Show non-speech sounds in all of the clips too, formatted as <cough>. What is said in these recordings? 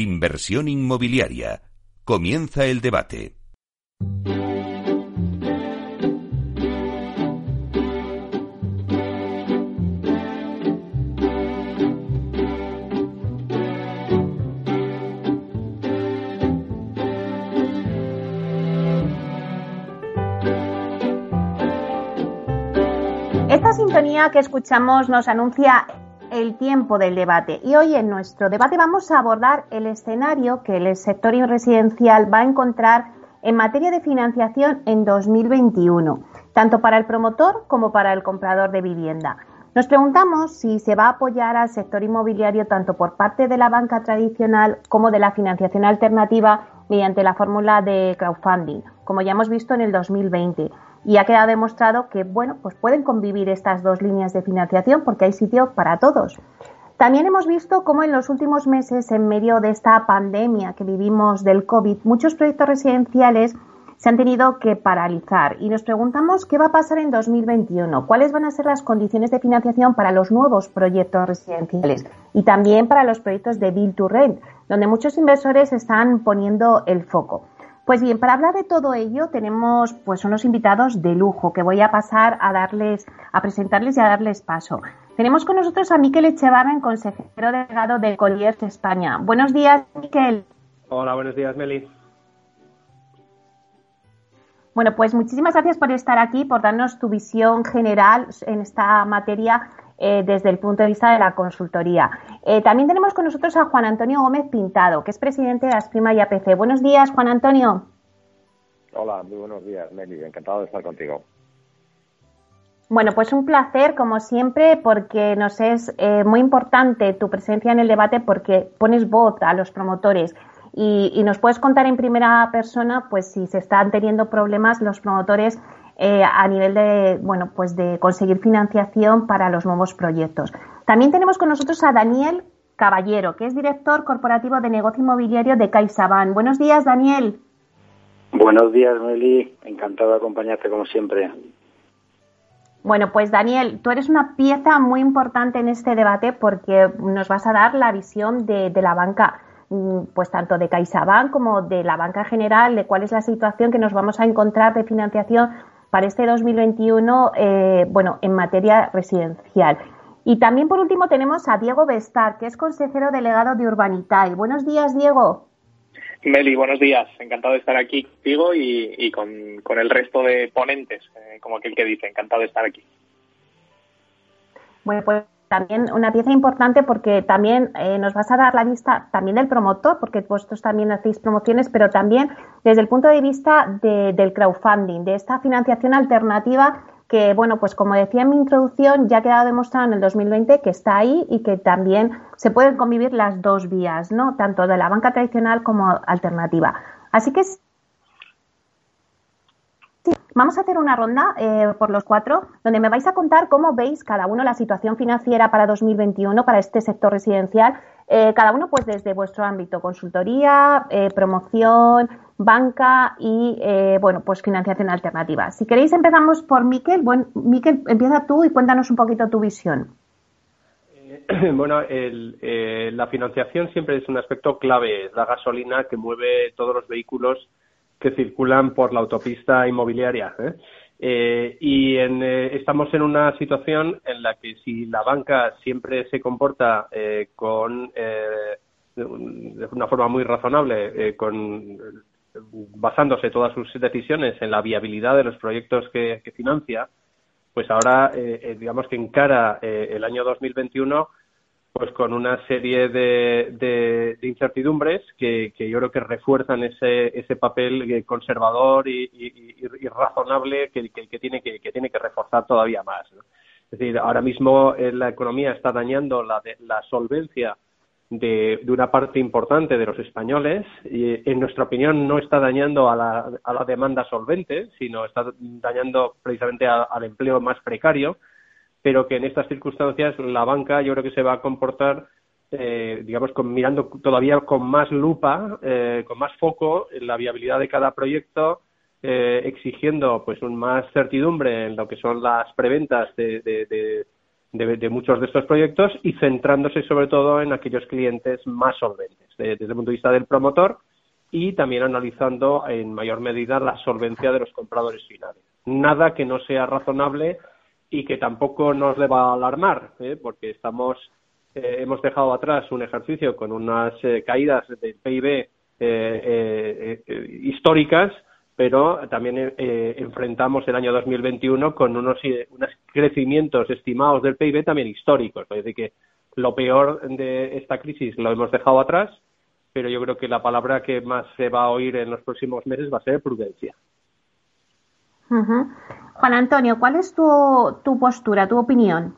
Inversión inmobiliaria. Comienza el debate. Esta sintonía que escuchamos nos anuncia el tiempo del debate y hoy en nuestro debate vamos a abordar el escenario que el sector residencial va a encontrar en materia de financiación en 2021, tanto para el promotor como para el comprador de vivienda. Nos preguntamos si se va a apoyar al sector inmobiliario tanto por parte de la banca tradicional como de la financiación alternativa mediante la fórmula de crowdfunding, como ya hemos visto en el 2020 y ha quedado demostrado que bueno, pues pueden convivir estas dos líneas de financiación porque hay sitio para todos. También hemos visto cómo en los últimos meses, en medio de esta pandemia que vivimos del COVID, muchos proyectos residenciales se han tenido que paralizar y nos preguntamos qué va a pasar en 2021, cuáles van a ser las condiciones de financiación para los nuevos proyectos residenciales y también para los proyectos de Build to Rent, donde muchos inversores están poniendo el foco. Pues bien, para hablar de todo ello tenemos pues unos invitados de lujo que voy a pasar a darles, a presentarles y a darles paso. Tenemos con nosotros a Miquel Echevarren, consejero delegado de Colliers España. Buenos días, Miquel. Hola, buenos días, Meli. Bueno, pues muchísimas gracias por estar aquí, por darnos tu visión general en esta materia eh, desde el punto de vista de la consultoría. Eh, también tenemos con nosotros a Juan Antonio Gómez Pintado, que es presidente de Asprima y APC. Buenos días, Juan Antonio. Hola, muy buenos días, Meli. Encantado de estar contigo. Bueno, pues un placer, como siempre, porque nos es eh, muy importante tu presencia en el debate porque pones voz a los promotores y, y, nos puedes contar en primera persona, pues si se están teniendo problemas los promotores eh, a nivel de, bueno, pues de conseguir financiación para los nuevos proyectos. También tenemos con nosotros a Daniel Caballero, que es director corporativo de negocio inmobiliario de CaixaBank. Buenos días, Daniel. Buenos días, Meli. Encantado de acompañarte como siempre. Bueno, pues Daniel, tú eres una pieza muy importante en este debate porque nos vas a dar la visión de, de la banca mm, pues tanto de CaixaBank como de la banca general, de cuál es la situación que nos vamos a encontrar de financiación para este 2021, eh, bueno, en materia residencial. Y también, por último, tenemos a Diego Bestar, que es consejero delegado de Urbanitay. Buenos días, Diego. Meli, buenos días. Encantado de estar aquí contigo y, con, el resto de ponentes, eh, como aquel que dice. Encantado de estar aquí. Bueno, pues también una pieza importante porque también eh, nos vas a dar la vista también del promotor, porque vosotros también hacéis promociones, pero también desde el punto de vista del crowdfunding, de esta financiación alternativa que, bueno, pues como decía en mi introducción, ya ha quedado demostrado en el 2020 que está ahí y que también se pueden convivir las dos vías, ¿no? Tanto de la banca tradicional como alternativa. Así que Vamos a hacer una ronda eh, por los cuatro, donde me vais a contar cómo veis cada uno la situación financiera para 2021 para este sector residencial, eh, cada uno pues desde vuestro ámbito, consultoría, eh, promoción, banca y bueno pues financiación alternativa. Si queréis empezamos por Miquel. Bueno, Miquel, empieza tú y cuéntanos un poquito tu visión. <clears throat> Bueno, la financiación siempre es un aspecto clave, la gasolina que mueve todos los vehículos que circulan por la autopista inmobiliaria. ¿eh? Eh, y eh, estamos en una situación en la que si la banca siempre se comporta con de una forma muy razonable, con basándose todas sus decisiones en la viabilidad de los proyectos que, que financia, pues ahora digamos que encara el año 2021 pues con una serie de, de, incertidumbres que, yo creo que refuerzan ese, ese papel conservador y, razonable que, que, tiene que, tiene que reforzar todavía más. Es decir, ahora mismo eh, la economía está dañando la, la solvencia de, de, una parte importante de los españoles y, en nuestra opinión, no está dañando a la demanda solvente, sino está dañando precisamente al empleo más precario pero que en estas circunstancias la banca yo creo que se va a comportar eh, digamos con, mirando todavía con más lupa eh, con más foco en la viabilidad de cada proyecto eh, exigiendo pues un más certidumbre en lo que son las preventas de, de, de, muchos de estos proyectos y centrándose sobre todo en aquellos clientes más solventes, desde el punto de vista del promotor y también analizando en mayor medida la solvencia de los compradores finales. Nada que no sea razonable y que tampoco nos deba alarmar, ¿eh? porque estamos eh, hemos dejado atrás un ejercicio con unas eh, caídas del PIB históricas pero también eh, enfrentamos el año 2021 con unos, unos crecimientos estimados del PIB también históricos. Es decir, que lo peor de esta crisis lo hemos dejado atrás, pero yo creo que la palabra que más se va a oír en los próximos meses va a ser prudencia. Juan Antonio, ¿cuál es tu, tu postura, tu opinión?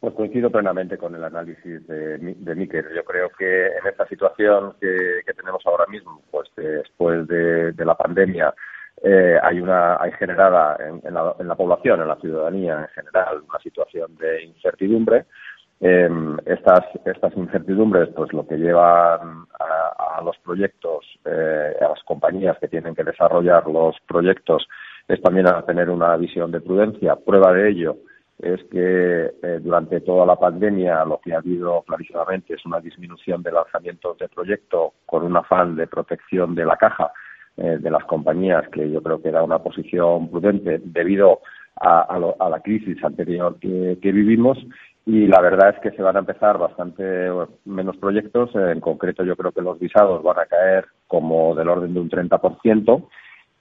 Pues coincido plenamente con el análisis de, de Miquel. Yo creo que en esta situación que, tenemos ahora mismo, pues después de, la pandemia, eh, hay una hay generada en, la, población, en la ciudadanía en general, una situación de incertidumbre. Em, estas estas incertidumbres, pues lo que llevan a, los proyectos, eh, a las compañías que tienen que desarrollar los proyectos, es también a tener una visión de prudencia. Prueba de ello es que eh, durante toda la pandemia lo que ha habido clarísimamente es una disminución de lanzamientos de proyecto con un afán de protección de la caja eh, de las compañías, que yo creo que era una posición prudente debido a, la crisis anterior que, vivimos. Y la verdad es que se van a empezar bastante menos proyectos. En concreto, yo creo que los visados van a caer como del orden de un 30%.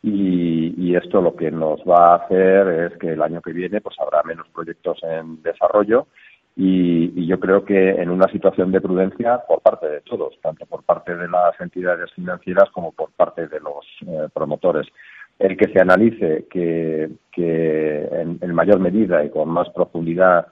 Y, esto lo que nos va a hacer es que el año que viene pues habrá menos proyectos en desarrollo y, yo creo que en una situación de prudencia por parte de todos, tanto por parte de las entidades financieras como por parte de los eh, promotores. El que se analice que, en, mayor medida y con más profundidad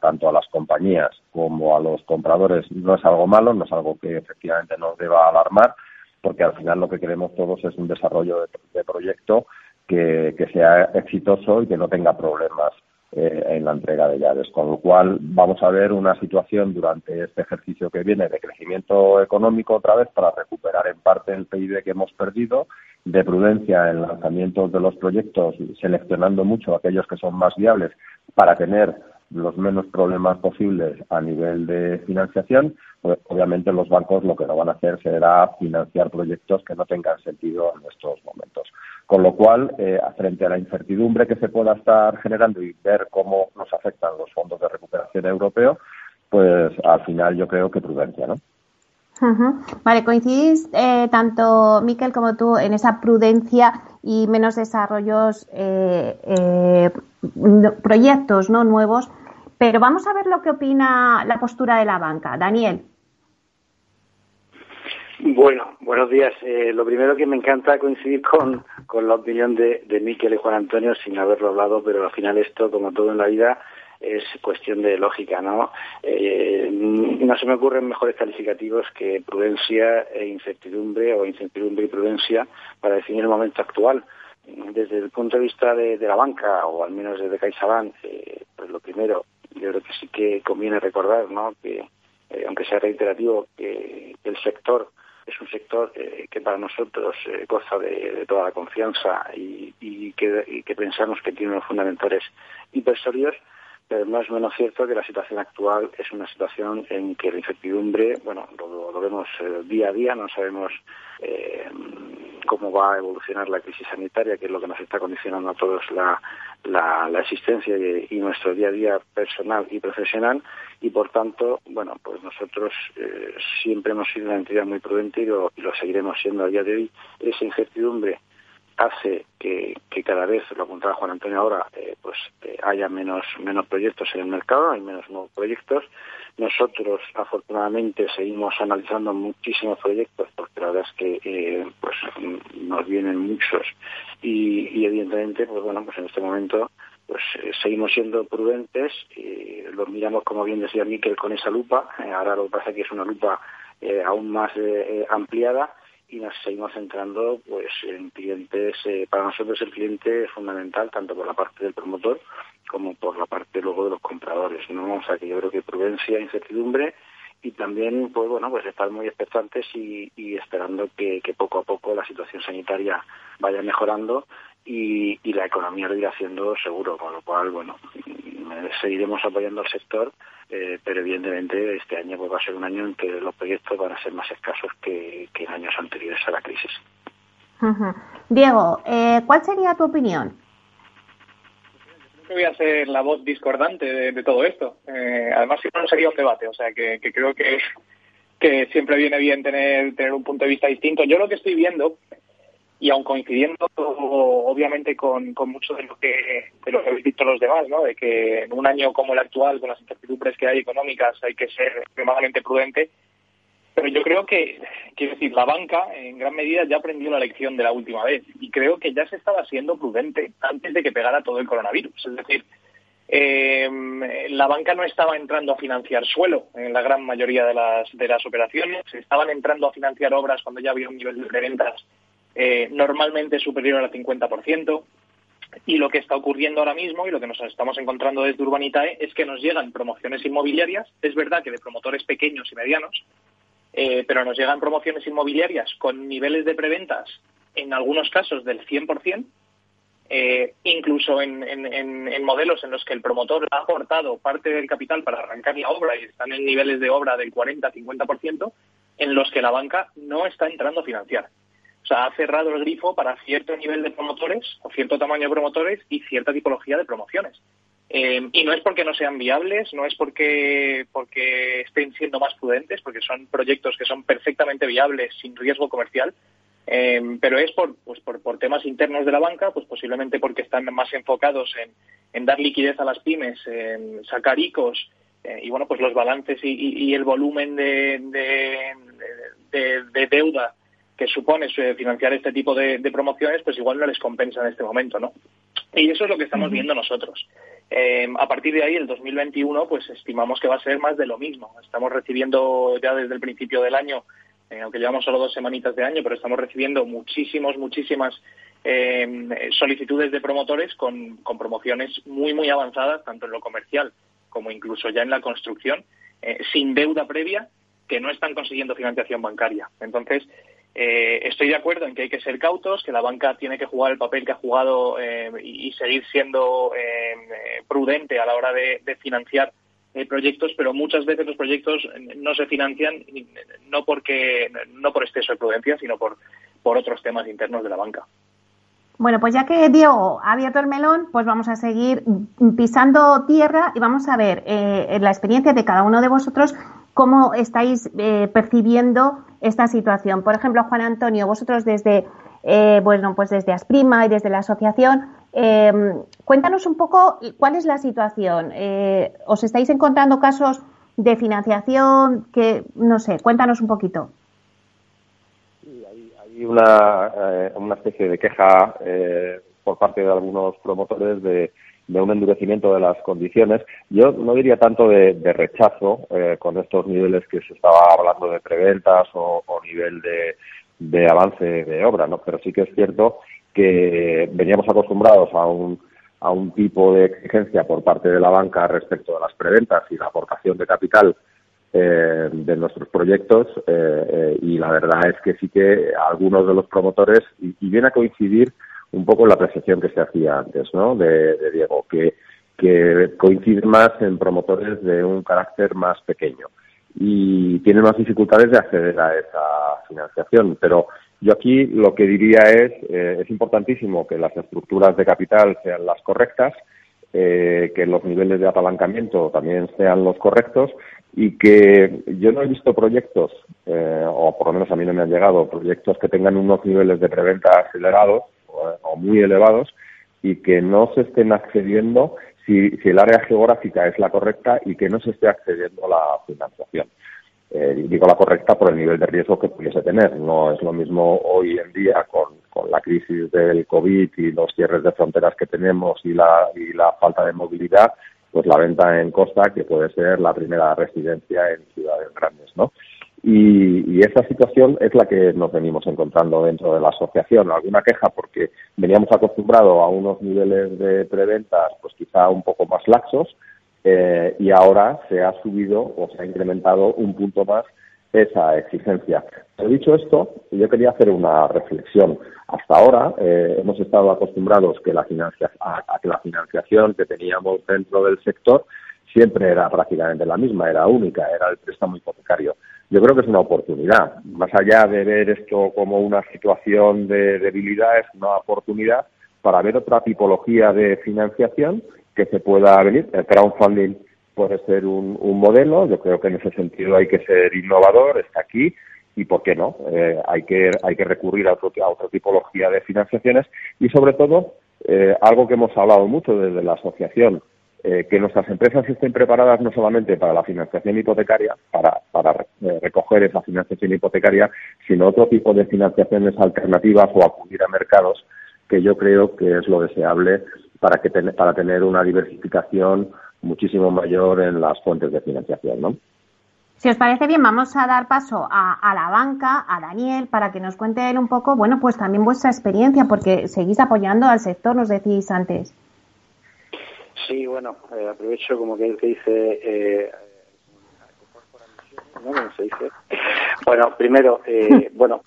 tanto a las compañías como a los compradores no es algo malo, no es algo que efectivamente nos deba alarmar, porque al final lo que queremos todos es un desarrollo de, proyecto que, sea exitoso y que no tenga problemas eh, en la entrega de llaves. Con lo cual vamos a ver una situación durante este ejercicio que viene de crecimiento económico otra vez para recuperar en parte el PIB que hemos perdido, de prudencia en lanzamientos de los proyectos, seleccionando mucho aquellos que son más viables para tener los menos problemas posibles a nivel de financiación, pues obviamente los bancos lo que no van a hacer será financiar proyectos que no tengan sentido en estos momentos. Con lo cual, eh, frente a la incertidumbre que se pueda estar generando y ver cómo nos afectan los fondos de recuperación europeo, pues al final yo creo que prudencia, ¿no? Vale, coincidís eh, tanto Miquel como tú en esa prudencia y menos desarrollos, eh, eh, proyectos no nuevos pero vamos a ver lo que opina la postura de la banca. Daniel. Bueno, buenos días. Eh, lo primero que me encanta coincidir con, la opinión de, de Miquel y Juan Antonio sin haberlo hablado, pero al final esto, como todo en la vida, es cuestión de lógica, ¿no? Eh, no se me ocurren mejores calificativos que prudencia e incertidumbre o incertidumbre y prudencia para definir el momento actual. Desde el punto de vista de, la banca, o al menos desde CaixaBank, eh, pues lo primero, yo creo que sí que conviene recordar, ¿no? Que eh, aunque sea reiterativo, que, el sector es un sector eh, que para nosotros eh, goza de, toda la confianza y, que, pensamos que tiene unos fundamentales hipersólidos, pero no es menos cierto que la situación actual es una situación en que la incertidumbre, bueno, lo, lo vemos día a día, no sabemos cómo va a evolucionar la crisis sanitaria, que es lo que nos está condicionando a todos la, la, existencia y, nuestro día a día personal y profesional y por tanto, bueno, pues nosotros eh, siempre hemos sido una entidad muy prudente y lo, seguiremos siendo a día de hoy. Esa incertidumbre hace que, cada vez, lo apuntaba Juan Antonio ahora, eh, pues eh, haya menos, menos proyectos en el mercado, hay menos nuevos proyectos. Nosotros, afortunadamente, seguimos analizando muchísimos proyectos, porque la verdad es que pues nos vienen muchos y, evidentemente, pues bueno, pues en este momento pues seguimos siendo prudentes, y lo miramos, como bien decía Miquel, con esa lupa. ahora lo que pasa es que es una lupa aún más ampliada y nos seguimos centrando pues en clientes eh, para nosotros el cliente es fundamental tanto por la parte del promotor como por la parte luego de los compradores no o sea que yo creo que prudencia incertidumbre y también pues bueno pues estar muy expectantes y, esperando que, poco a poco la situación sanitaria vaya mejorando y, la economía lo irá haciendo seguro con lo cual bueno seguiremos apoyando al sector, pero evidentemente este año pues, va a ser un año en que los proyectos van a ser más escasos que, en años anteriores a la crisis. Diego, ¿cuál sería tu opinión? voy a ser la voz discordante de, todo esto. además, si no, sería un debate. O sea, que, que creo que que siempre viene bien tener, tener un punto de vista distinto. Yo lo que estoy viendo, y aun coincidiendo obviamente con, con mucho de lo que de lo que habéis dicho los demás, ¿no? de que en un año como el actual, con las incertidumbres que hay económicas, hay que ser extremadamente prudente, pero yo creo que, quiero decir, la banca en gran medida ya aprendió la lección de la última vez y creo que ya se estaba siendo prudente antes de que pegara todo el coronavirus. Es decir, eh, la banca no estaba entrando a financiar suelo en la gran mayoría de las, de las operaciones, estaban entrando a financiar obras cuando ya había un nivel de ventas eh, normalmente superior al 50%. Y lo que está ocurriendo ahora mismo y lo que nos estamos encontrando desde Urbanitae es que nos llegan promociones inmobiliarias, es verdad que de promotores pequeños y medianos, eh, pero nos llegan promociones inmobiliarias con niveles de preventas en algunos casos del 100%, eh, incluso en, modelos en los que el promotor ha aportado parte del capital para arrancar la obra y están en niveles de obra del 40-50%, en los que la banca no está entrando a financiar. Sea, ha cerrado el grifo para cierto nivel de promotores o cierto tamaño de promotores y cierta tipología de promociones. Eh, y no es porque no sean viables, no es porque, porque estén siendo más prudentes, porque son proyectos que son perfectamente viables sin riesgo comercial, Em, pero es por, pues por, por, temas internos de la banca, pues posiblemente porque están más enfocados en, en dar liquidez a las pymes, en sacar ICOs eh, y bueno, pues los balances y, el volumen de, de, deuda que supone financiar este tipo de, promociones, pues igual no les compensa en este momento, ¿no? Y eso es lo que estamos viendo nosotros. Em, a partir de ahí, el 2021, pues estimamos que va a ser más de lo mismo. Estamos recibiendo ya desde el principio del año eh, aunque llevamos solo dos semanitas de año, pero estamos recibiendo muchísimos, muchísimas eh, solicitudes de promotores con, promociones muy, muy avanzadas, tanto en lo comercial como incluso ya en la construcción, eh, sin deuda previa, que no están consiguiendo financiación bancaria. Entonces, estoy de acuerdo en que hay que ser cautos, que la banca tiene que jugar el papel que ha jugado y seguir siendo prudente a la hora de financiar eh, proyectos, pero muchas veces los proyectos no se financian no porque no por exceso de prudencia, sino por, por otros temas internos de la banca. Bueno, pues ya que Diego ha abierto el melón, pues vamos a seguir pisando tierra y vamos a ver eh, la experiencia de cada uno de vosotros, cómo estáis eh, percibiendo esta situación. Por ejemplo, Juan Antonio, vosotros desde, bueno, pues desde Asprima y desde la asociación, eh, cuéntanos un poco cuál es la situación. Eh, ¿Os estáis encontrando casos de financiación? Que no sé, cuéntanos un poquito. Sí, hay, una, eh, una especie de queja eh, por parte de algunos promotores de, un endurecimiento de las condiciones. Yo no diría tanto de, rechazo con estos niveles que se estaba hablando de preventas o, nivel de, de avance de obra, ¿no? Pero sí que es cierto que veníamos acostumbrados a un, a un tipo de exigencia por parte de la banca respecto de las preventas y la aportación de capital eh, de nuestros proyectos eh, eh, y la verdad es que sí que algunos de los promotores y, viene a coincidir un poco la apreciación que se hacía antes ¿no? de, Diego que, que coincide más en promotores de un carácter más pequeño y tienen más dificultades de acceder a esa financiación pero yo aquí lo que diría es, eh, es importantísimo que las estructuras de capital sean las correctas, eh, que los niveles de apalancamiento también sean los correctos y que yo no he visto proyectos, eh, o por lo menos a mí no me han llegado, proyectos que tengan unos niveles de preventa acelerados o, muy elevados y que no se estén accediendo si, si el área geográfica es la correcta y que no se esté accediendo a la financiación eh, digo la correcta por el nivel de riesgo que pudiese tener. No es lo mismo hoy en día con, la crisis del COVID y los cierres de fronteras que tenemos y la, y la falta de movilidad, pues la venta en costa que puede ser la primera residencia en ciudades grandes, ¿no? Y, y, esta situación es la que nos venimos encontrando dentro de la asociación. Alguna queja porque veníamos acostumbrados a unos niveles de preventas, pues quizá un poco más laxos, eh, y ahora se ha subido o se ha incrementado un punto más esa exigencia. Pero dicho esto, yo quería hacer una reflexión. Hasta ahora eh, hemos estado acostumbrados que la a, que la financiación que teníamos dentro del sector siempre era prácticamente la misma, era única, era el préstamo hipotecario. Yo creo que es una oportunidad. Más allá de ver esto como una situación de debilidad, es una oportunidad para ver otra tipología de financiación que se pueda venir. El crowdfunding puede ser un, modelo, yo creo que en ese sentido hay que ser innovador, está aquí, y por qué no, eh, hay, que, hay que recurrir a, otro, a otra tipología de financiaciones y sobre todo eh, algo que hemos hablado mucho desde la asociación, eh, que nuestras empresas estén preparadas no solamente para la financiación hipotecaria, para, para recoger esa financiación hipotecaria, sino otro tipo de financiaciones alternativas o acudir a mercados que yo creo que es lo deseable para, que para tener una diversificación muchísimo mayor en las fuentes de financiación, ¿no? Si os parece bien, vamos a dar paso a, la banca, a Daniel, para que nos cuente él un poco, bueno, pues también vuestra experiencia, porque seguís apoyando al sector, nos decís antes. Sí, bueno, eh, aprovecho como que, que dice, eh, ¿no? se dice? <laughs> Bueno, primero, eh, <laughs> bueno,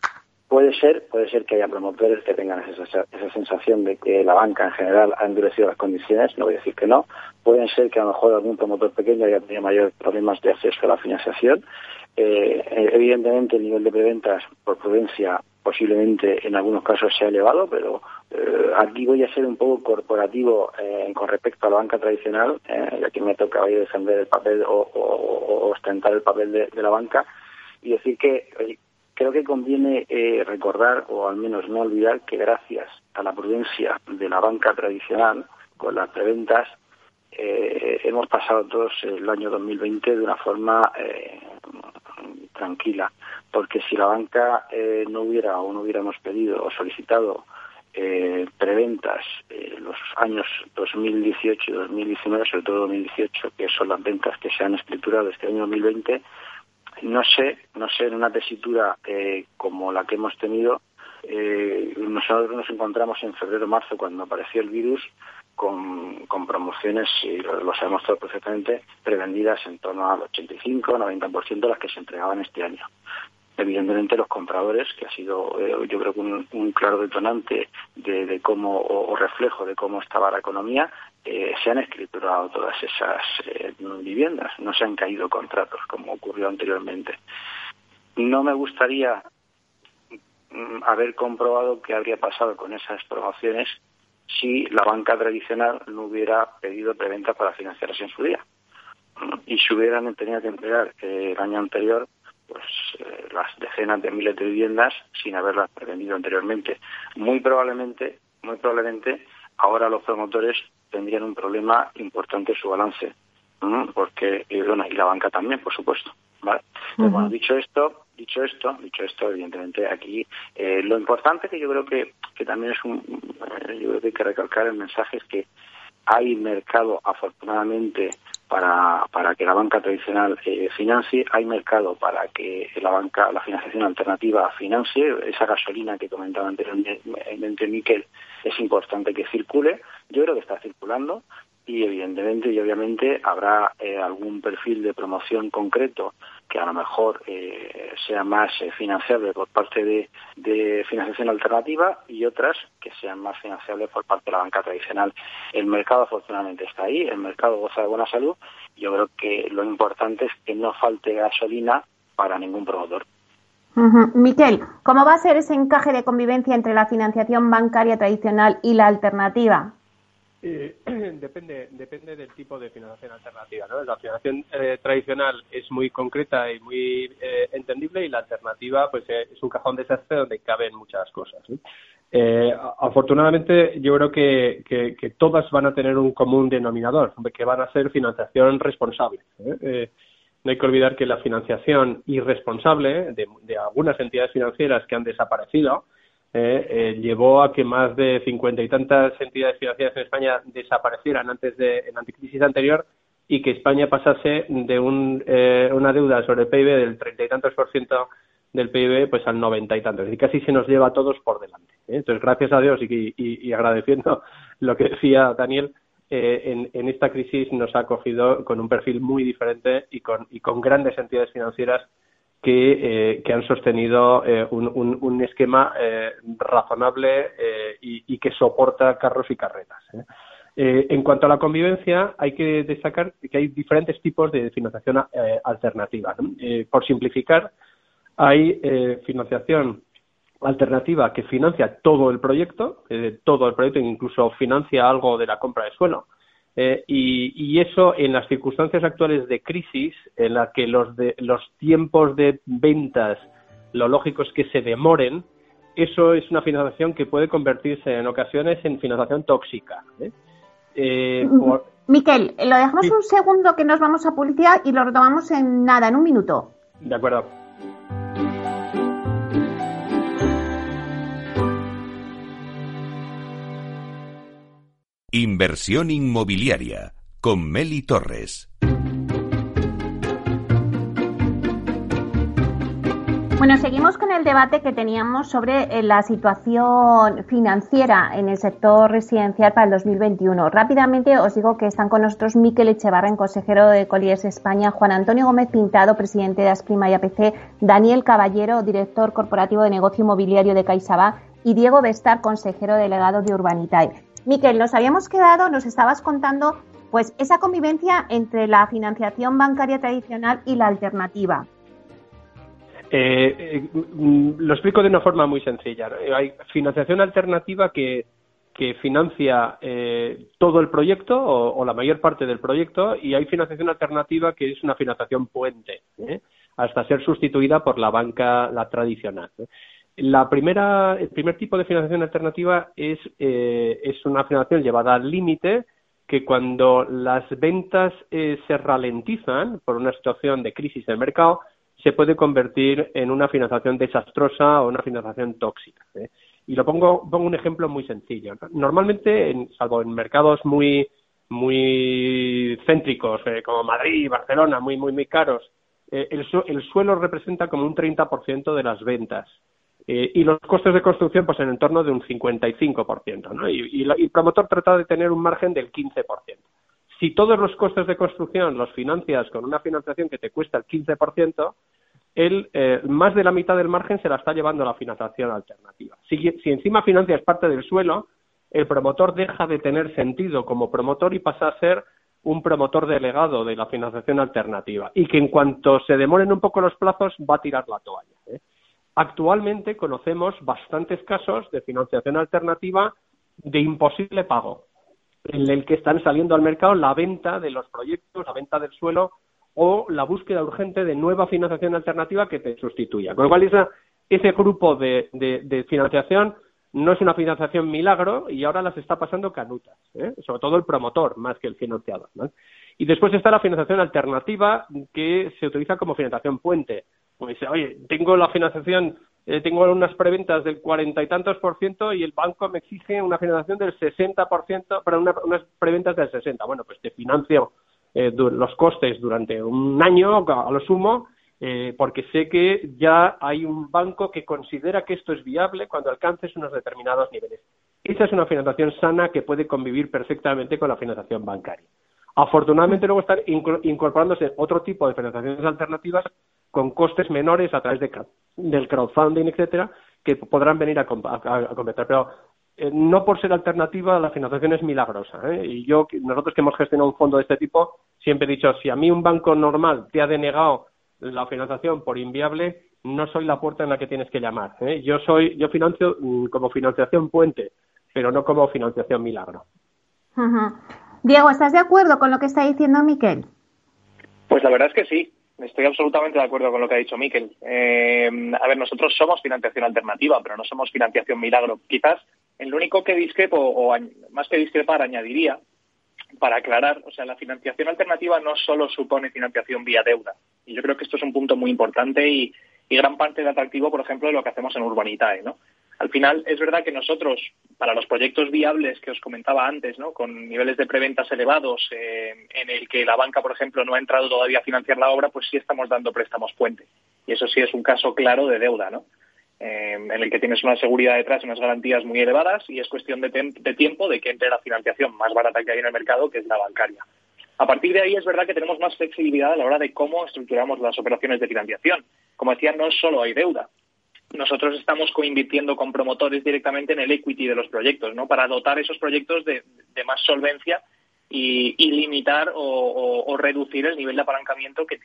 Puede ser, puede ser que haya promotores que tengan esa, esa, sensación de que la banca en general ha endurecido las condiciones, no voy a decir que no. Pueden ser que a lo mejor algún promotor pequeño haya tenido mayores problemas de acceso a la financiación. Eh, evidentemente el nivel de preventas por prudencia posiblemente en algunos casos sea elevado, pero eh, aquí voy a ser un poco corporativo eh, con respecto a la banca tradicional, eh, y aquí me toca hoy defender el papel o, ostentar el papel de, la banca y decir que Creo que conviene eh, recordar, o al menos no olvidar, que gracias a la prudencia de la banca tradicional, con las preventas, hemos pasado todos el año 2020 de una forma tranquila, porque si la banca no hubiera o no hubiéramos pedido o solicitado preventas los años 2018 y 2019, sobre todo 2018, que son las ventas que se han escriturado este año 2020, no sé, no sé, en una tesitura eh, como la que hemos tenido, eh, nosotros nos encontramos en febrero-marzo cuando apareció el virus con, promociones, y lo, sabemos todos perfectamente, prevendidas en torno al 85-90% de las que se entregaban este año evidentemente los compradores, que ha sido eh, yo creo que un, claro detonante de, cómo o, reflejo de cómo estaba la economía, eh, se han escriturado todas esas eh, viviendas, no se han caído contratos como ocurrió anteriormente. No me gustaría mm, haber comprobado qué habría pasado con esas promociones si la banca tradicional no hubiera pedido preventa para financiarse en su día mm, y si hubieran tenido que entregar el año anterior pues eh, las decenas de miles de viviendas sin haberlas prevendido anteriormente. Muy probablemente, muy probablemente, ahora los promotores tendrían un problema importante en su balance, porque y, y la banca también, por supuesto. ¿vale? bueno, dicho esto, dicho esto, dicho esto, evidentemente aquí eh, lo importante que yo creo que, que también es un, eh, yo creo que hay que recalcar el mensaje es que hay mercado afortunadamente para, para que la banca tradicional eh, financie, hay mercado para que la banca, la financiación alternativa financie, esa gasolina que comentaba anteriormente Miquel, es importante que circule, yo creo que está circulando, y evidentemente y obviamente habrá eh, algún perfil de promoción concreto que a lo mejor eh, sea más eh, financiable por parte de, de, financiación alternativa y otras que sean más financiables por parte de la banca tradicional. El mercado afortunadamente está ahí, el mercado goza de buena salud. Yo creo que lo importante es que no falte gasolina para ningún promotor. Miquel, ¿cómo va a ser ese encaje de convivencia entre la financiación bancaria tradicional y la alternativa? Eh, <clears throat> depende, depende del tipo de financiación alternativa. ¿no? La financiación eh, tradicional es muy concreta y muy eh, entendible y la alternativa pues es un cajón desastre donde caben muchas cosas. afortunadamente yo creo que, que, todas van a tener un común denominador, que van a ser financiación responsable. no hay que olvidar que la financiación irresponsable de, de algunas entidades financieras que han desaparecido eh, eh, llevó a que más de cincuenta y tantas entidades financieras en España desaparecieran antes de la crisis anterior y que España pasase de un, eh, una deuda sobre el PIB del treinta y tantos por ciento del PIB pues al noventa y tantos. Y casi se nos lleva a todos por delante. ¿eh? Entonces, gracias a Dios y, y, agradeciendo <laughs> lo que decía Daniel, en, en, esta crisis nos ha acogido con un perfil muy diferente y con, y con grandes entidades financieras que, que han sostenido un, un, esquema razonable y, que soporta carros y carretas. en cuanto a la convivencia, hay que destacar que hay diferentes tipos de financiación alternativa. por simplificar, hay financiación alternativa que financia todo el proyecto, eh, todo el proyecto, incluso financia algo de la compra de suelo. Eh, y, eso en las circunstancias actuales de crisis, en las que los, de, los tiempos de ventas, lo lógico es que se demoren, eso es una financiación que puede convertirse en ocasiones en financiación tóxica. ¿eh? Miquel, lo dejamos un segundo que nos vamos a publicidad y lo retomamos en nada, en un minuto. De acuerdo. Inversión inmobiliaria con Meli Torres. Bueno, seguimos con el debate que teníamos sobre eh, la situación financiera en el sector residencial para el 2021. Rápidamente os digo que están con nosotros Miquel Echevarren, consejero de Colliers España, Juan Antonio Gómez Pintado, presidente de Asprima y APC, Daniel Caballero, director corporativo de negocio inmobiliario de CaixaBank y Diego Bestar, consejero delegado de Urbanitae. Miquel, nos habíamos quedado, nos estabas contando, pues esa convivencia entre la financiación bancaria tradicional y la alternativa. Eh, eh, mm, lo explico de una forma muy sencilla. Hay financiación alternativa que, financia eh, todo el proyecto o, la mayor parte del proyecto y hay financiación alternativa que es una financiación puente hasta ser sustituida por la banca la tradicional. La primera, el primer tipo de financiación alternativa es, eh, es una financiación llevada al límite que cuando las ventas eh, se ralentizan por una situación de crisis del mercado, se puede convertir en una financiación desastrosa o una financiación tóxica. ¿eh? Y lo pongo, pongo un ejemplo muy sencillo. Normalmente, salvo en mercados muy, muy céntricos, como Madrid, Barcelona, muy, muy, muy caros, el, el suelo representa como un 30% de las ventas. Eh, y los costes de construcción, pues en el entorno de un 55%, ¿no? Y, y, el promotor trata de tener un margen del 15%. Si todos los costes de construcción los financias con una financiación que te cuesta el 15%, él, eh, más de la mitad del margen se la está llevando la financiación alternativa. Si, si encima financias parte del suelo, el promotor deja de tener sentido como promotor y pasa a ser un promotor delegado de la financiación alternativa y que en cuanto se demoren un poco los plazos va a tirar la toalla. ¿eh? Actualmente conocemos bastantes casos de financiación alternativa de imposible pago, en el que están saliendo al mercado la venta de los proyectos, la venta del suelo o la búsqueda urgente de nueva financiación alternativa que te sustituya. Con lo cual, ese grupo de, financiación no es una financiación milagro y ahora las está pasando canutas, ¿eh? sobre todo el promotor más que el financiador. Y después está la financiación alternativa que se utiliza como financiación puente, pues oye, tengo la financiación, eh, tengo unas preventas del cuarenta y tantos por ciento y el banco me exige una financiación del sesenta por ciento para unas preventas del sesenta. Bueno, pues te financio eh, los costes durante un año a lo sumo eh, porque sé que ya hay un banco que considera que esto es viable cuando alcances unos determinados niveles. Esa es una financiación sana que puede convivir perfectamente con la financiación bancaria. Afortunadamente luego están incorporándose otro tipo de financiaciones alternativas con costes menores a través de, del crowdfunding, etcétera, que podrán venir a, a, Pero eh, no por ser alternativa, la financiación es milagrosa. ¿eh? Y yo, nosotros que hemos gestionado un fondo de este tipo, siempre he dicho, si a mí un banco normal te ha denegado la financiación por inviable, no soy la puerta en la que tienes que llamar. ¿eh? Yo soy, yo financio mm, como financiación puente, pero no como financiación milagro. Diego, ¿estás de acuerdo con lo que está diciendo Miquel? Pues la verdad es que sí. Estoy absolutamente de acuerdo con lo que ha dicho Miquel. Eh, a ver, nosotros somos financiación alternativa, pero no somos financiación milagro. Quizás en lo único que discrepo, o más que discrepar, añadiría, para aclarar, o sea, la financiación alternativa no solo supone financiación vía deuda. Y yo creo que esto es un punto muy importante y, y gran parte del atractivo, por ejemplo, de lo que hacemos en Urbanitae, ¿no? Al final, es verdad que nosotros, para los proyectos viables que os comentaba antes, ¿no? con niveles de preventas elevados, eh, en el que la banca, por ejemplo, no ha entrado todavía a financiar la obra, pues sí estamos dando préstamos puente. Y eso sí es un caso claro de deuda, ¿no? Eh, en el que tienes una seguridad detrás unas garantías muy elevadas y es cuestión de, tiempo de que entre la financiación más barata que hay en el mercado, que es la bancaria. A partir de ahí es verdad que tenemos más flexibilidad a la hora de cómo estructuramos las operaciones de financiación. Como decía, no solo hay deuda. Nosotros estamos coinvirtiendo con promotores directamente en el equity de los proyectos, ¿no? Para dotar esos proyectos de, más solvencia y, limitar o, reducir el nivel de apalancamiento que,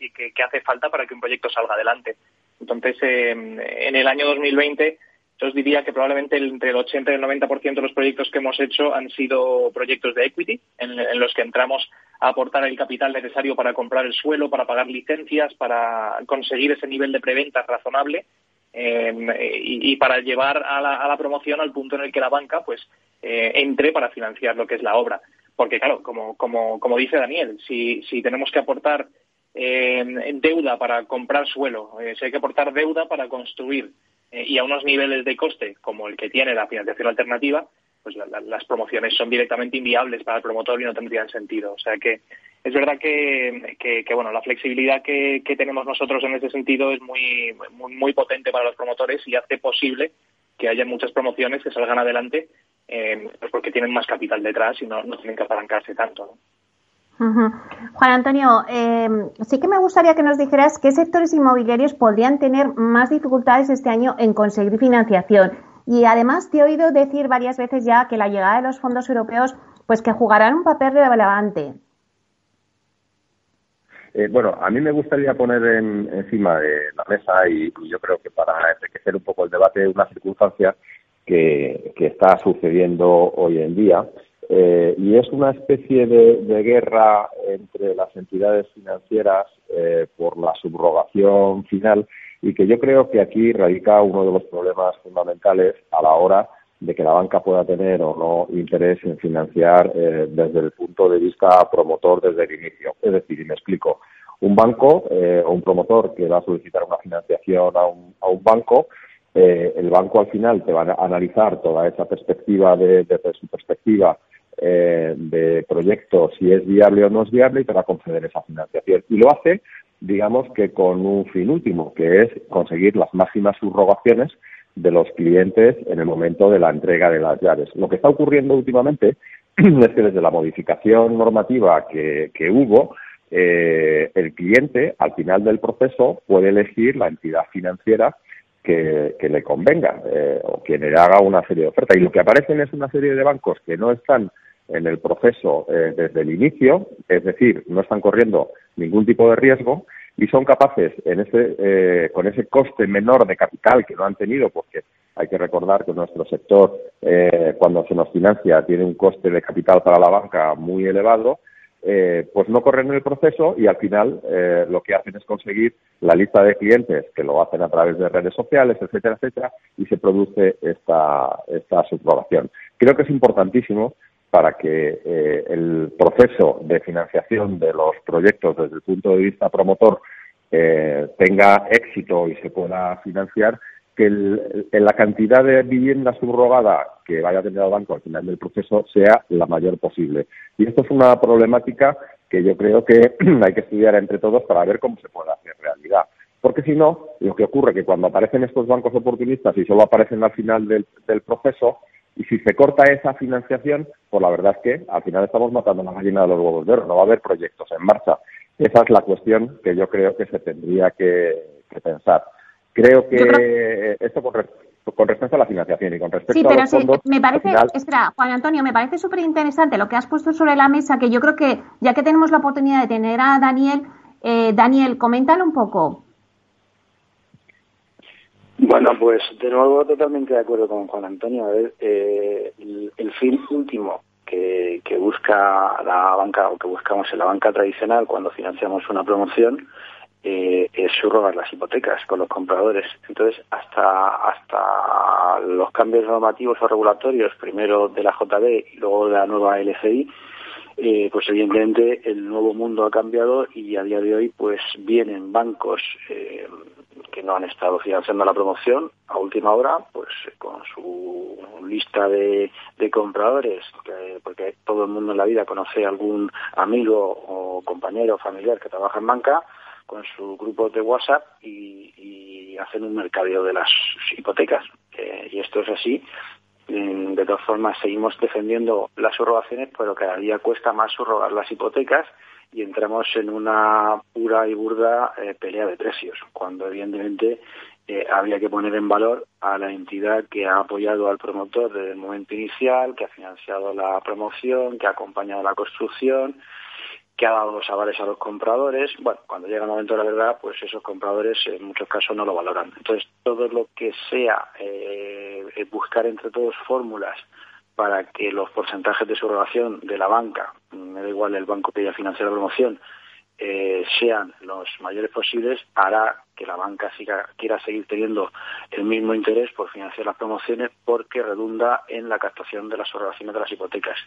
hace falta para que un proyecto salga adelante. Entonces, em, en el año 2020 yo os diría que probablemente entre el 80 y el 90% de los proyectos que hemos hecho han sido proyectos de equity, en, los que entramos a aportar el capital necesario para comprar el suelo, para pagar licencias, para conseguir ese nivel de preventa razonable em, y, para llevar a la, promoción al punto en el que la banca pues eh, entre para financiar lo que es la obra. Porque claro, como, como, como dice Daniel, si, si tenemos que aportar eh, deuda para comprar suelo, eh, si hay que aportar deuda para construir, eh, y a unos niveles de coste como el que tiene la financiación alternativa, pues las promociones son directamente inviables para el promotor y no tendrían sentido. O sea que es verdad que, que, bueno, la flexibilidad que, tenemos nosotros en ese sentido es muy, muy, potente para los promotores y hace posible que haya muchas promociones que salgan adelante eh, pues porque tienen más capital detrás y no, no tienen que apalancarse tanto. Juan Antonio, em, sí que me gustaría que nos dijeras qué sectores inmobiliarios podrían tener más dificultades este año en conseguir financiación. Y además te he oído decir varias veces ya que la llegada de los fondos europeos, pues que jugarán un papel relevante. Eh, bueno, a mí me gustaría poner encima de la mesa y, yo creo que para enriquecer un poco el debate una circunstancia que está sucediendo hoy en día eh, y es una especie de, guerra entre las entidades financieras eh, por la subrogación final y que yo creo que aquí radica uno de los problemas fundamentales a la hora de que la banca pueda tener o no interés en financiar eh, desde el punto de vista promotor desde el inicio. Es decir, y me explico, un banco o un promotor que va a solicitar una financiación a un, a un banco, el banco al final te va a analizar toda esa perspectiva de, desde su perspectiva eh, de proyecto si es viable o no es viable y te va a conceder esa financiación. Y lo hace, digamos que con un fin último, que es conseguir las máximas subrogaciones de los clientes en el momento de la entrega de las llaves. Lo que está ocurriendo últimamente <clears throat> es que desde la modificación normativa que, hubo, eh, el cliente al final del proceso puede elegir la entidad financiera que, le convenga eh, o quien le haga una serie de ofertas. Y lo que aparecen es una serie de bancos que no están en el proceso eh, desde el inicio, es decir, no están corriendo ningún tipo de riesgo y son capaces, en ese, eh, con ese coste menor de capital que no han tenido, porque hay que recordar que nuestro sector, eh, cuando se nos financia, tiene un coste de capital para la banca muy elevado, pues no corren el proceso y al final lo que hacen es conseguir la lista de clientes que lo hacen a través de redes sociales, etcétera, etcétera, y se produce esta, esta subrogación. Creo que es importantísimo para que eh, el proceso de financiación de los proyectos desde el punto de vista promotor eh, tenga éxito y se pueda financiar, que la cantidad de vivienda subrogada que vaya a tener el banco al final del proceso sea la mayor posible. Y esto es una problemática que yo creo que <clears throat> hay que estudiar entre todos para ver cómo se puede hacer realidad. Porque si no, lo que ocurre es que cuando aparecen estos bancos oportunistas y solo aparecen al final del proceso, y si se corta esa financiación, pues la verdad es que al final estamos matando la gallina de los huevos de oro, no va a haber proyectos en marcha. Esa es la cuestión que yo creo que se tendría que, pensar. Creo que esto con, respecto a la financiación y con respecto sí, pero a los me parece, espera, Juan Antonio, me parece súper interesante lo que has puesto sobre la mesa, que yo creo que ya que tenemos la oportunidad de tener a Daniel, eh, Daniel, coméntalo un poco. Bueno, pues de nuevo totalmente de acuerdo con Juan Antonio. A ver, eh, el, fin último que, busca la banca o que buscamos en la banca tradicional cuando financiamos una promoción eh, es subrogar las hipotecas con los compradores. Entonces, hasta hasta los cambios normativos o regulatorios, primero de la JB y luego de la nueva LCI, eh, pues evidentemente el nuevo mundo ha cambiado y a día de hoy pues vienen bancos eh, que no han estado financiando la promoción a última hora, pues con su lista de, compradores, porque todo el mundo en la vida conoce algún amigo o compañero familiar que trabaja en banca, con su grupo de WhatsApp y, hacen un mercadeo de las hipotecas. Eh, y esto es así. De todas formas, seguimos defendiendo las subrogaciones, pero cada día cuesta más subrogar las hipotecas y entramos en una pura y burda eh, pelea de precios, cuando evidentemente eh, habría que poner en valor a la entidad que ha apoyado al promotor desde el momento inicial, que ha financiado la promoción, que ha acompañado la construcción, que ha dado los avales a los compradores. Bueno, cuando llega el momento de la verdad, pues esos compradores en muchos casos no lo valoran. Entonces, todo lo que sea eh, buscar entre todos fórmulas para que los porcentajes de subrogación de la banca, me da igual el banco que haya financiado la promoción, eh, sean los mayores posibles, hará que la banca siga, quiera seguir teniendo el mismo interés por financiar las promociones porque redunda en la captación de las subrogaciones de las hipotecas.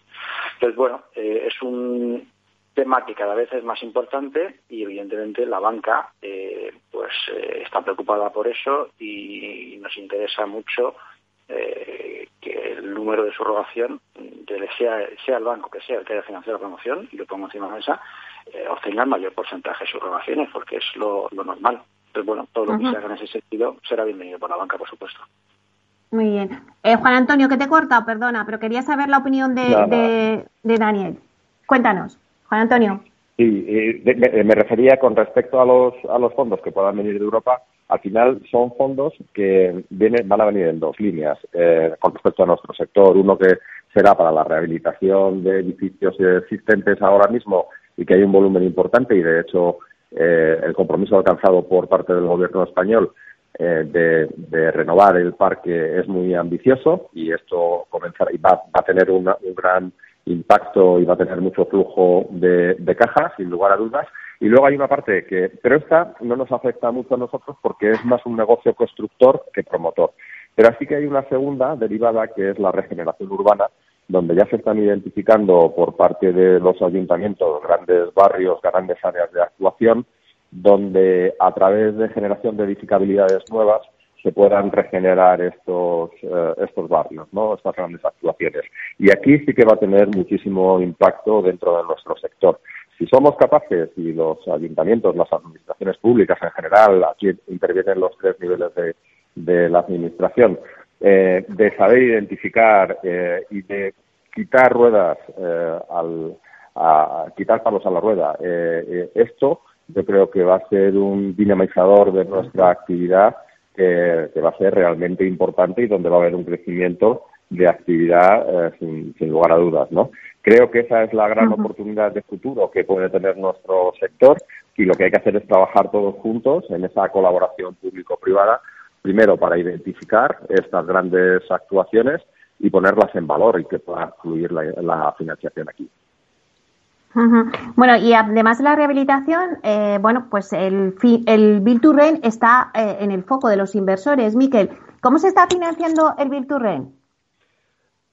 Entonces, bueno, eh, es un tema que cada vez es más importante y evidentemente la banca eh, pues eh, está preocupada por eso y nos interesa mucho eh, que el número de subrogación sea, sea el banco que sea el que haya financiado la promoción y lo pongo encima de la mesa obtenga el mayor porcentaje de subrogaciones porque es lo, normal. Entonces bueno todo lo que se haga en ese sentido será bienvenido por la banca por supuesto. Muy bien. Juan Antonio que te corta perdona pero quería saber la opinión de, de Daniel. Cuéntanos Juan Antonio. Sí, me, refería con respecto a los, a los fondos que puedan venir de Europa. Al final son fondos que vienen, van a venir en dos líneas eh, con respecto a nuestro sector. Uno que será para la rehabilitación de edificios existentes ahora mismo y que hay un volumen importante y de hecho eh, el compromiso alcanzado por parte del gobierno español eh, de, renovar el parque es muy ambicioso y esto comenzará y va, a tener un gran impacto y va a tener mucho flujo de, de caja, sin lugar a dudas. Y luego hay una parte que, pero esta no nos afecta mucho a nosotros porque es más un negocio constructor que promotor. Pero así que hay una segunda derivada que es la regeneración urbana, donde ya se están identificando por parte de los ayuntamientos grandes barrios, grandes áreas de actuación, donde a través de generación de edificabilidades nuevas se puedan regenerar estos, eh, estos barrios, ¿no? estas grandes actuaciones. Y aquí sí que va a tener muchísimo impacto dentro de nuestro sector. Si somos capaces, y los ayuntamientos, las administraciones públicas en general, aquí intervienen los tres niveles de, de la administración, eh, de saber identificar eh, y de quitar ruedas al, a quitar palos a la rueda, esto yo creo que va a ser un dinamizador de nuestra actividad que, va a ser realmente importante y donde va a haber un crecimiento de actividad eh, sin, lugar a dudas, ¿no? Creo que esa es la gran oportunidad de futuro que puede tener nuestro sector y lo que hay que hacer es trabajar todos juntos en esa colaboración público-privada, primero para identificar estas grandes actuaciones y ponerlas en valor y que pueda fluir la financiación aquí. Bueno, y además de la rehabilitación, eh, bueno, pues el, el Bill to Rent está eh, en el foco de los inversores. Miquel, ¿cómo se está financiando el Bill to Rent?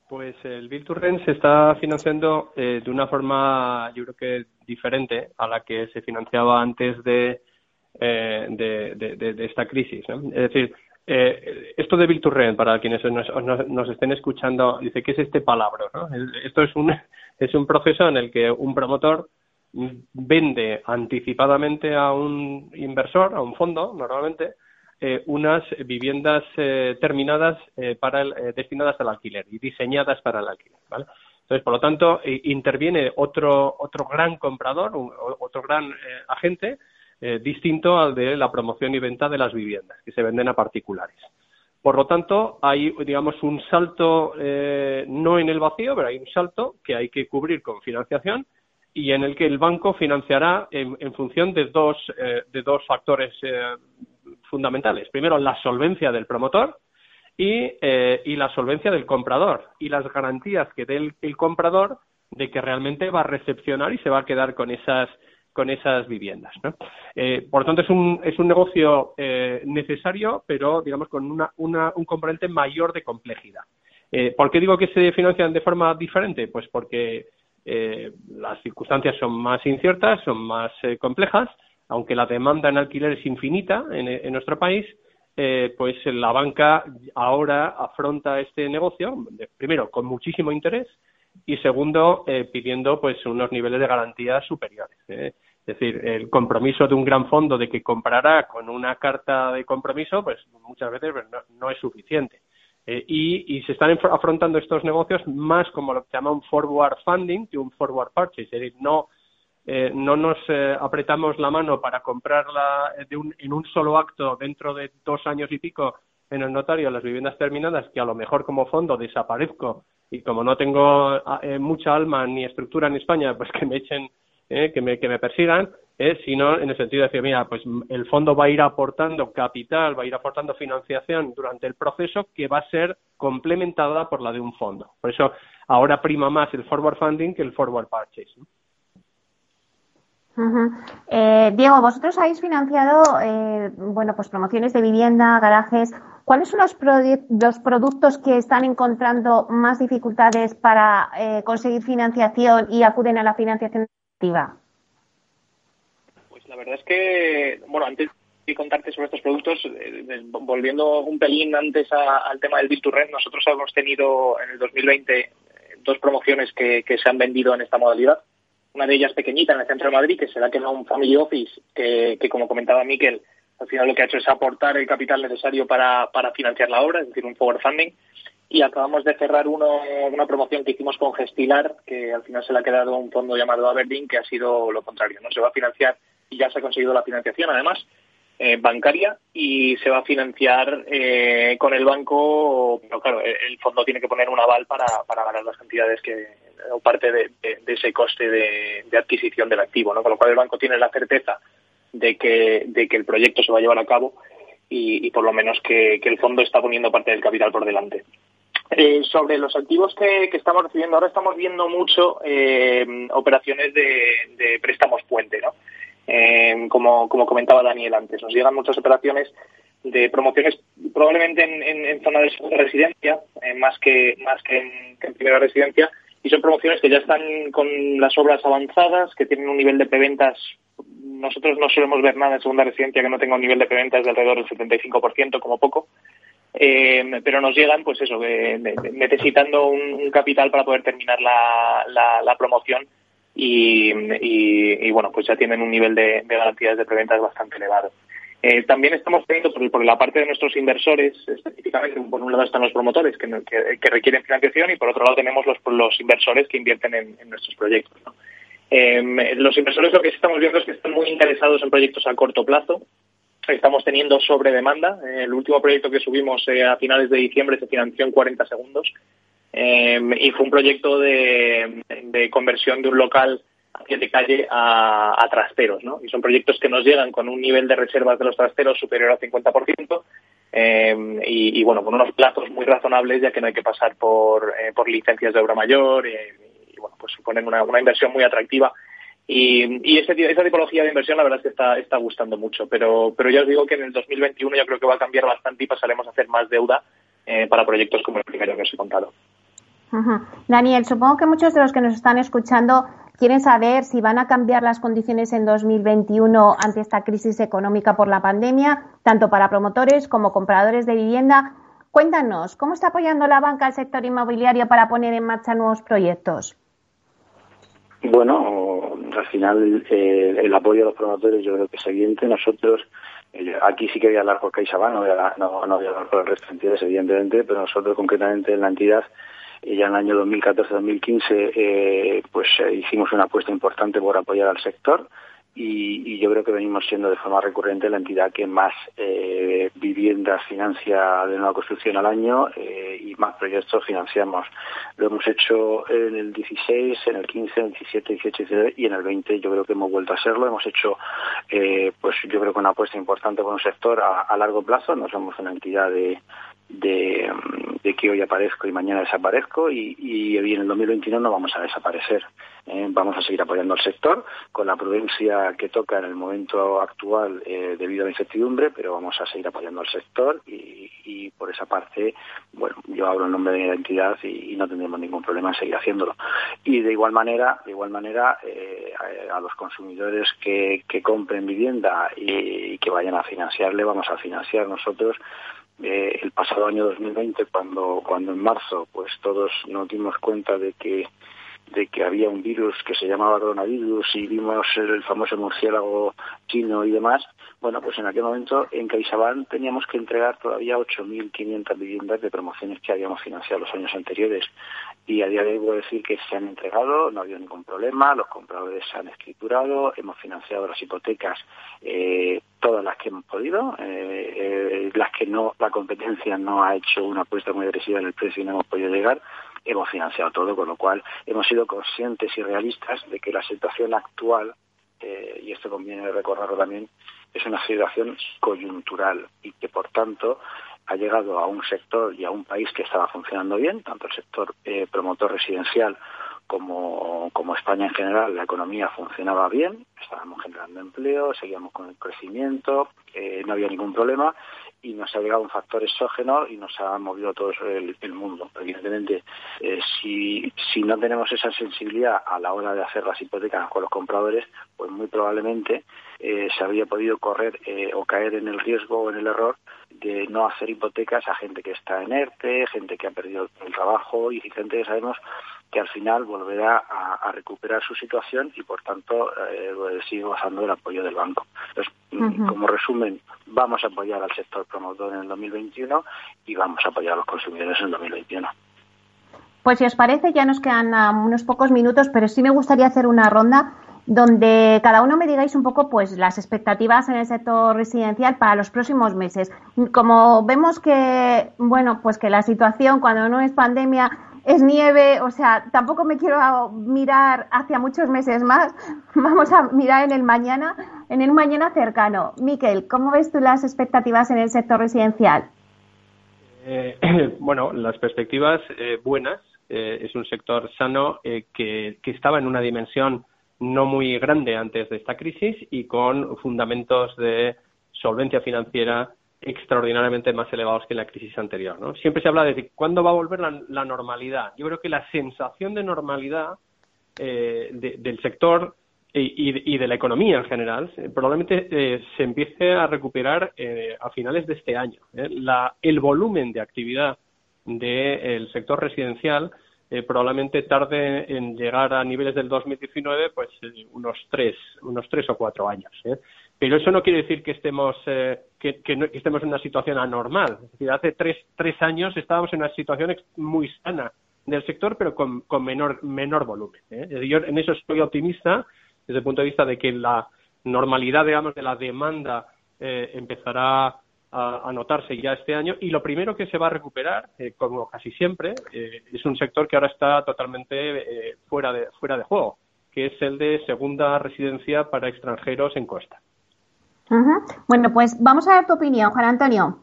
Pues el Bill to Rent se está financiando eh, de una forma, yo creo que diferente a la que se financiaba antes de, de, esta crisis. Es decir, esto de Rent, para quienes nos, estén escuchando, dice, ¿qué es este palabra? Esto es un, <laughs> es un proceso en el que un promotor vende anticipadamente a un inversor, a un fondo, normalmente, eh, unas viviendas eh, terminadas eh, para destinadas al alquiler y diseñadas para el alquiler, ¿vale? Entonces, por lo tanto, interviene otro otro gran comprador, otro gran agente distinto al de la promoción y venta de las viviendas que se venden a particulares. Por lo tanto, hay, digamos, un salto, eh, no en el vacío, pero hay un salto que hay que cubrir con financiación y en el que el banco financiará en, función de dos, eh, de dos factores eh, fundamentales. Primero, la solvencia del promotor y, la solvencia del comprador y las garantías que dé el comprador de que realmente va a recepcionar y se va a quedar con esas con esas viviendas. Eh, por tanto, es un, es un negocio eh, necesario, pero digamos con una, un componente mayor de complejidad. Eh, ¿Por qué digo que se financian de forma diferente? Pues porque las circunstancias son más inciertas, son más complejas, aunque la demanda en alquiler es infinita en, nuestro país, pues la banca ahora afronta este negocio, primero, con muchísimo interés y segundo, pidiendo pues unos niveles de garantía superiores. Es decir, el compromiso de un gran fondo de que comprará con una carta de compromiso, pues muchas veces pues, no, es suficiente. Eh, y, se están afrontando estos negocios más como lo que se llama un forward funding que un forward purchase. Es decir, no eh, no nos eh, apretamos la mano para comprarla en un solo acto dentro de dos años y pico en el notario las viviendas terminadas, que a lo mejor como fondo desaparezco y como no tengo mucha alma ni estructura en España, pues que me echen, que, me, que me persigan, sino en el sentido de decir, mira, pues el fondo va a ir aportando capital, va a ir aportando financiación durante el proceso que va a ser complementada por la de un fondo. Por eso ahora prima más el forward funding que el forward purchase. Eh, Diego, vosotros habéis financiado, eh, bueno, pues promociones de vivienda, garajes. ¿Cuáles son los, los productos que están encontrando más dificultades para eh, conseguir financiación y acuden a la financiación Pues la verdad es que, bueno, antes de contarte sobre estos productos, volviendo un pelín antes al tema del Biturren, nosotros hemos tenido en el 2020 dos promociones que se han vendido en esta modalidad una de ellas pequeñita en el centro de Madrid, que será que no un family office, que, como comentaba Miquel, al final lo que ha hecho es aportar el capital necesario para, para financiar la obra, es decir, un forward funding. Y acabamos de cerrar uno, una promoción que hicimos con Gestilar, que al final se le ha quedado un fondo llamado Aberdeen, que ha sido lo contrario. No se va a financiar y ya se ha conseguido la financiación, además, eh, bancaria y se va a financiar eh, con el banco, pero claro, el fondo tiene que poner un aval para, para ganar las cantidades que, o parte de, ese coste de, adquisición del activo, ¿no? Con lo cual el banco tiene la certeza de que, de que el proyecto se va a llevar a cabo y, por lo menos que, el fondo está poniendo parte del capital por delante. Eh, sobre los activos que, estamos recibiendo, ahora estamos viendo mucho eh, operaciones de, préstamos puente, ¿no? Eh, como, como comentaba Daniel antes, nos llegan muchas operaciones de promociones probablemente en, en, zona de segunda residencia, más que más que en primera residencia, y son promociones que ya están con las obras avanzadas, que tienen un nivel de preventas. Nosotros no solemos ver nada en segunda residencia que no tenga un nivel de preventas de alrededor del 75% como poco. Eh, pero nos llegan, pues eso, necesitando un, capital para poder terminar la, la, promoción y, y, bueno, pues ya tienen un nivel de, garantías de preventas bastante elevado. Eh, también estamos teniendo por, la parte de nuestros inversores, específicamente, por un lado están los promotores que, requieren financiación y por otro lado tenemos los, los inversores que invierten en, nuestros proyectos. Em, los inversores lo que estamos viendo es que están muy interesados en proyectos a corto plazo. Estamos teniendo sobre demanda. el último proyecto que subimos eh, a finales de diciembre se financió en 40 segundos em, y fue un proyecto de conversión de un local de calle a, trasteros, ¿no? Y son proyectos que nos llegan con un nivel de reservas de los trasteros superior al 50%, eh, y, bueno, con unos plazos muy razonables, ya que no hay que pasar por, eh, por licencias de obra mayor, y, bueno, pues suponen una, una inversión muy atractiva. Y, y esa tipología de inversión la verdad es que está, está gustando mucho, pero, pero ya os digo que en el 2021 yo creo que va a cambiar bastante y pasaremos a hacer más deuda eh, para proyectos como el primero que os he contado. Daniel, supongo que muchos de los que nos están escuchando quieren saber si van a cambiar las condiciones en 2021 ante esta crisis económica por la pandemia, tanto para promotores como compradores de vivienda. Cuéntanos, ¿cómo está apoyando la banca al sector inmobiliario para poner en marcha nuevos proyectos? Bueno, al final eh, el apoyo a los promotores yo creo que es evidente. Nosotros, eh, aquí sí que voy a hablar por CaixaBank, no voy a, no, no hablar por el resto de evidentemente, pero nosotros concretamente en la entidad y ya en el año 2014-2015 eh, pues eh, hicimos una apuesta importante por apoyar al sector y, yo creo que venimos siendo de forma recurrente la entidad que más eh, viviendas financia de nueva construcción al año y más proyectos financiamos. Lo hemos hecho en el 16, en el 15, en el 17, 18, 19 y en el 20 yo creo que hemos vuelto a hacerlo. Hemos hecho, pues yo creo que una apuesta importante por un sector a, a largo plazo. No somos una entidad de de, que hoy aparezco y mañana desaparezco y, y, en el 2021 no vamos a desaparecer. ¿eh? vamos a seguir apoyando al sector con la prudencia que toca en el momento actual eh, debido a la incertidumbre, pero vamos a seguir apoyando al sector y, por esa parte, bueno, yo hablo en nombre de mi identidad y, no tendremos ningún problema en seguir haciéndolo. Y de igual manera, de igual manera, eh, a, los consumidores que, que compren vivienda y que vayan a financiarle, vamos a financiar nosotros eh, el pasado año 2020, cuando, cuando en marzo pues todos nos dimos cuenta de que de que había un virus que se llamaba coronavirus y vimos el famoso murciélago chino y demás, bueno, pues en aquel momento en CaixaBank teníamos que entregar todavía 8.500 viviendas de promociones que habíamos financiado los años anteriores. Y a día de hoy puedo decir que se han entregado, no ha habido ningún problema, los compradores se han escriturado, hemos financiado las hipotecas, eh, todas las que hemos podido, eh, eh, las que no, la competencia no ha hecho una apuesta muy agresiva en el precio y no hemos podido llegar, hemos financiado todo, con lo cual hemos sido conscientes y realistas de que la situación actual, y esto conviene recordarlo también, es una situación coyuntural y que, por tanto, ha llegado a un sector y a un país que estaba funcionando bien, tanto el sector eh, promotor residencial como, como España en general, la economía funcionaba bien, estábamos generando empleo, seguíamos con el crecimiento, eh, no había ningún problema y nos ha llegado un factor exógeno y nos ha movido todo el, mundo. Evidentemente, eh, si, si no tenemos esa sensibilidad a la hora de hacer las hipotecas con los compradores, pues muy probablemente se habría podido correr o caer en el riesgo o en el error de no hacer hipotecas a gente que está en ERTE, gente que ha perdido el trabajo y gente que sabemos que al final volverá a, recuperar su situación y por tanto eh, sigue gozando del apoyo del banco. Entonces, como resumen, vamos a apoyar al sector promotor en el 2021 y vamos a apoyar a los consumidores en el 2021. Pues si os parece, ya nos quedan ah, unos pocos minutos, pero sí me gustaría hacer una ronda donde cada uno me digáis un poco pues las expectativas en el sector residencial para los próximos meses. Como vemos que bueno, pues que la situación cuando no es pandemia es nieve, o sea, tampoco me quiero mirar hacia muchos meses más. <laughs> Vamos a mirar en el mañana, en el mañana cercano. Miquel, ¿cómo ves tú las expectativas en el sector residencial? Eh, <clears throat> bueno, las perspectivas eh, buenas. Eh, es un sector sano que, que estaba en una dimensión no muy grande antes de esta crisis y con fundamentos de solvencia financiera extraordinariamente más elevados que en la crisis anterior. ¿no? Siempre se habla de cuándo va a volver la, normalidad. Yo creo que la sensación de normalidad eh, del sector y, de la economía en general eh, probablemente eh, se empiece a recuperar a finales de este año. el volumen de actividad del sector residencial eh, probablemente tarde en llegar a niveles del 2019 pues eh, unos tres unos tres o cuatro años ¿eh? pero eso no quiere decir que estemos que, estemos en una situación anormal es decir hace tres tres años estábamos en una situación muy sana del sector pero con, con menor menor volumen yo en eso estoy optimista desde el punto de vista de que la normalidad digamos de la demanda empezará a, notarse ya este año y lo primero que se va a recuperar, eh, como casi siempre, eh, es un sector que ahora está totalmente eh, fuera, de, fuera de juego, que es el de segunda residencia para extranjeros en costa. Bueno, pues vamos a ver tu opinión, Juan Antonio.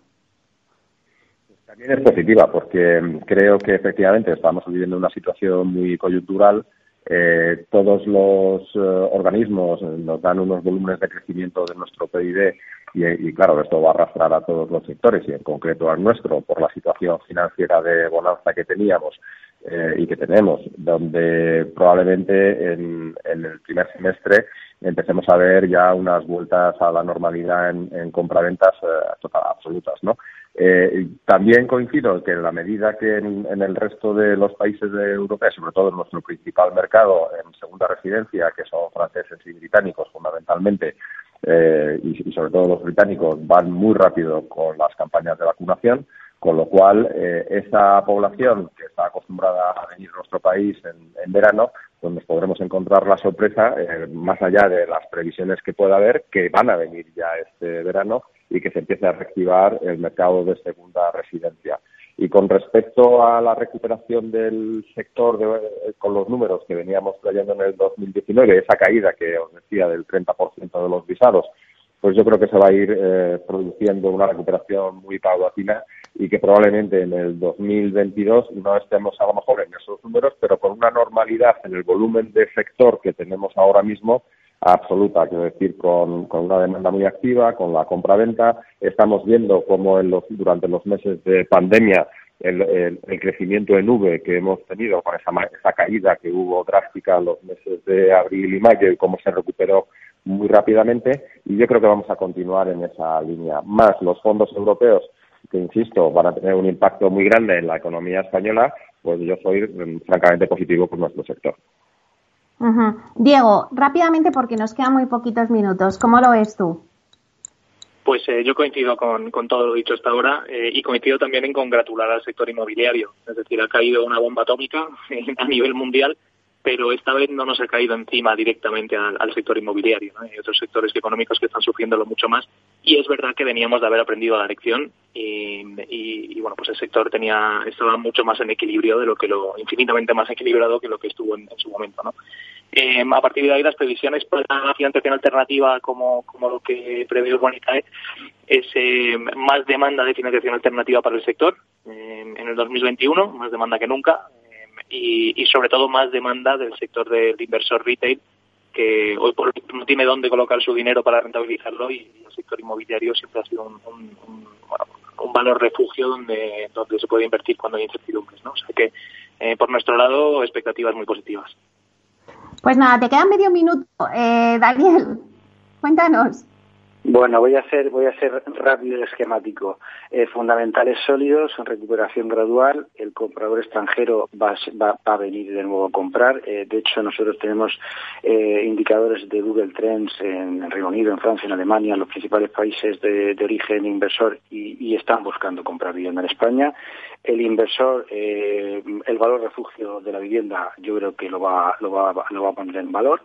También es positiva porque creo que efectivamente estamos viviendo una situación muy coyuntural eh, todos los eh, organismos nos dan unos volúmenes de crecimiento de nuestro PIB y, claro, esto va a arrastrar a todos los sectores y en concreto al nuestro por la situación financiera de bonanza que teníamos eh, y que tenemos, donde probablemente en, el primer semestre empecemos a ver ya unas vueltas a la normalidad en, en compraventas total, absolutas, ¿no? Eh, también coincido que en la medida que en, el resto de los países de Europa, sobre todo en nuestro principal mercado en segunda residencia, que son franceses y británicos fundamentalmente, eh, y, sobre todo los británicos van muy rápido con las campañas de vacunación, con lo cual eh, esa población que está acostumbrada a venir a nuestro país en, en verano, pues nos podremos encontrar la sorpresa, eh, más allá de las previsiones que pueda haber, que van a venir ya este verano y que se empiece a reactivar el mercado de segunda residencia. Y con respecto a la recuperación del sector de, con los números que veníamos trayendo en el 2019, esa caída que os decía del 30% de los visados, pues yo creo que se va a ir eh, produciendo una recuperación muy paulatina y que probablemente en el 2022 no estemos a lo mejor en esos números, pero con una normalidad en el volumen de sector que tenemos ahora mismo absoluta, quiero decir, con, una demanda muy activa, con la compra-venta. Estamos viendo cómo en los, durante los meses de pandemia el, el, crecimiento en V que hemos tenido con esa, esa caída que hubo drástica en los meses de abril y mayo y cómo se recuperó muy rápidamente y yo creo que vamos a continuar en esa línea. Más los fondos europeos que, insisto, van a tener un impacto muy grande en la economía española, pues yo soy mm, francamente positivo por nuestro sector. Diego, rápidamente porque nos quedan muy poquitos minutos, ¿cómo lo ves tú? Pues eh, yo coincido con, todo lo dicho hasta ahora eh, y coincido también en congratular al sector inmobiliario. Es decir, ha caído una bomba atómica <laughs> a nivel mundial, pero esta vez no nos ha caído encima directamente al, sector inmobiliario. Hay otros sectores económicos que están sufriéndolo mucho más y es verdad que veníamos de haber aprendido la lección y, bueno, pues el sector tenía estaba mucho más en equilibrio de lo que lo infinitamente más equilibrado que lo que estuvo en, su momento, ¿no? Eh, a partir de ahí las previsiones para la financiación alternativa como, como lo que prevé Urbanicae es eh, más demanda de financiación alternativa para el sector eh, en el 2021, más demanda que nunca y, y sobre todo más demanda del sector del inversor retail que hoy por hoy no tiene dónde colocar su dinero para rentabilizarlo y el sector inmobiliario siempre ha sido un, un, valor refugio donde, donde se puede invertir cuando hay incertidumbres. ¿no? O sea que, eh, por nuestro lado, expectativas muy positivas. Pues nada, te queda medio minuto. Eh, Daniel, cuéntanos. Bueno, voy a hacer, voy a ser rápido y esquemático. Eh, fundamentales sólidos, recuperación gradual. El comprador extranjero va, a venir de nuevo a comprar. Eh, de hecho, nosotros tenemos eh, indicadores de Google Trends en Reino Unido, en Francia, en Alemania, en los principales países de, origen inversor y, están buscando comprar vivienda en España. El inversor, el valor refugio de la vivienda, yo creo que lo va, lo va, lo va a poner en valor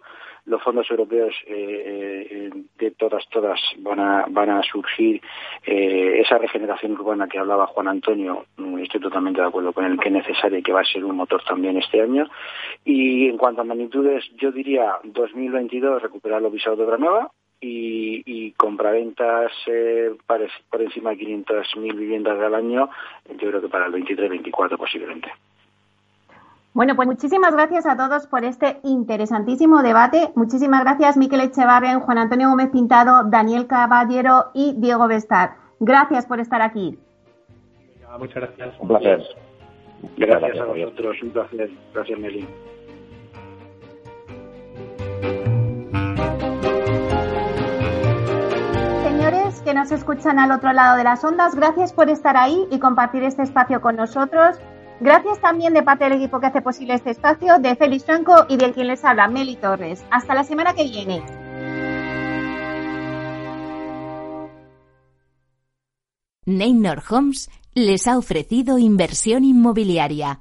los fondos europeos eh, eh, de todas, todas van a, van a surgir eh, esa regeneración urbana que hablaba Juan Antonio, mm, estoy totalmente de acuerdo con él, que es necesaria y que va a ser un motor también este año. Y en cuanto a magnitudes, yo diría 2022 recuperar los visados de nueva, y, y compraventas eh, por encima de 500.000 viviendas al año, yo creo que para el 23-24 posiblemente. Bueno, pues muchísimas gracias a todos por este interesantísimo debate. Muchísimas gracias, Miquel Echevarren, Juan Antonio Gómez Pintado, Daniel Caballero y Diego Bestar. Gracias por estar aquí. Muchas gracias. Un placer. Gracias, a vosotros. Un placer. Gracias, Meli. Señores que nos escuchan al otro lado de las ondas, gracias por estar ahí y compartir este espacio con nosotros. Gracias también de parte del equipo que hace posible este espacio, de Félix Franco y de quien les habla, Meli Torres. Hasta la semana que viene. Neynor Homes les ha ofrecido inversión inmobiliaria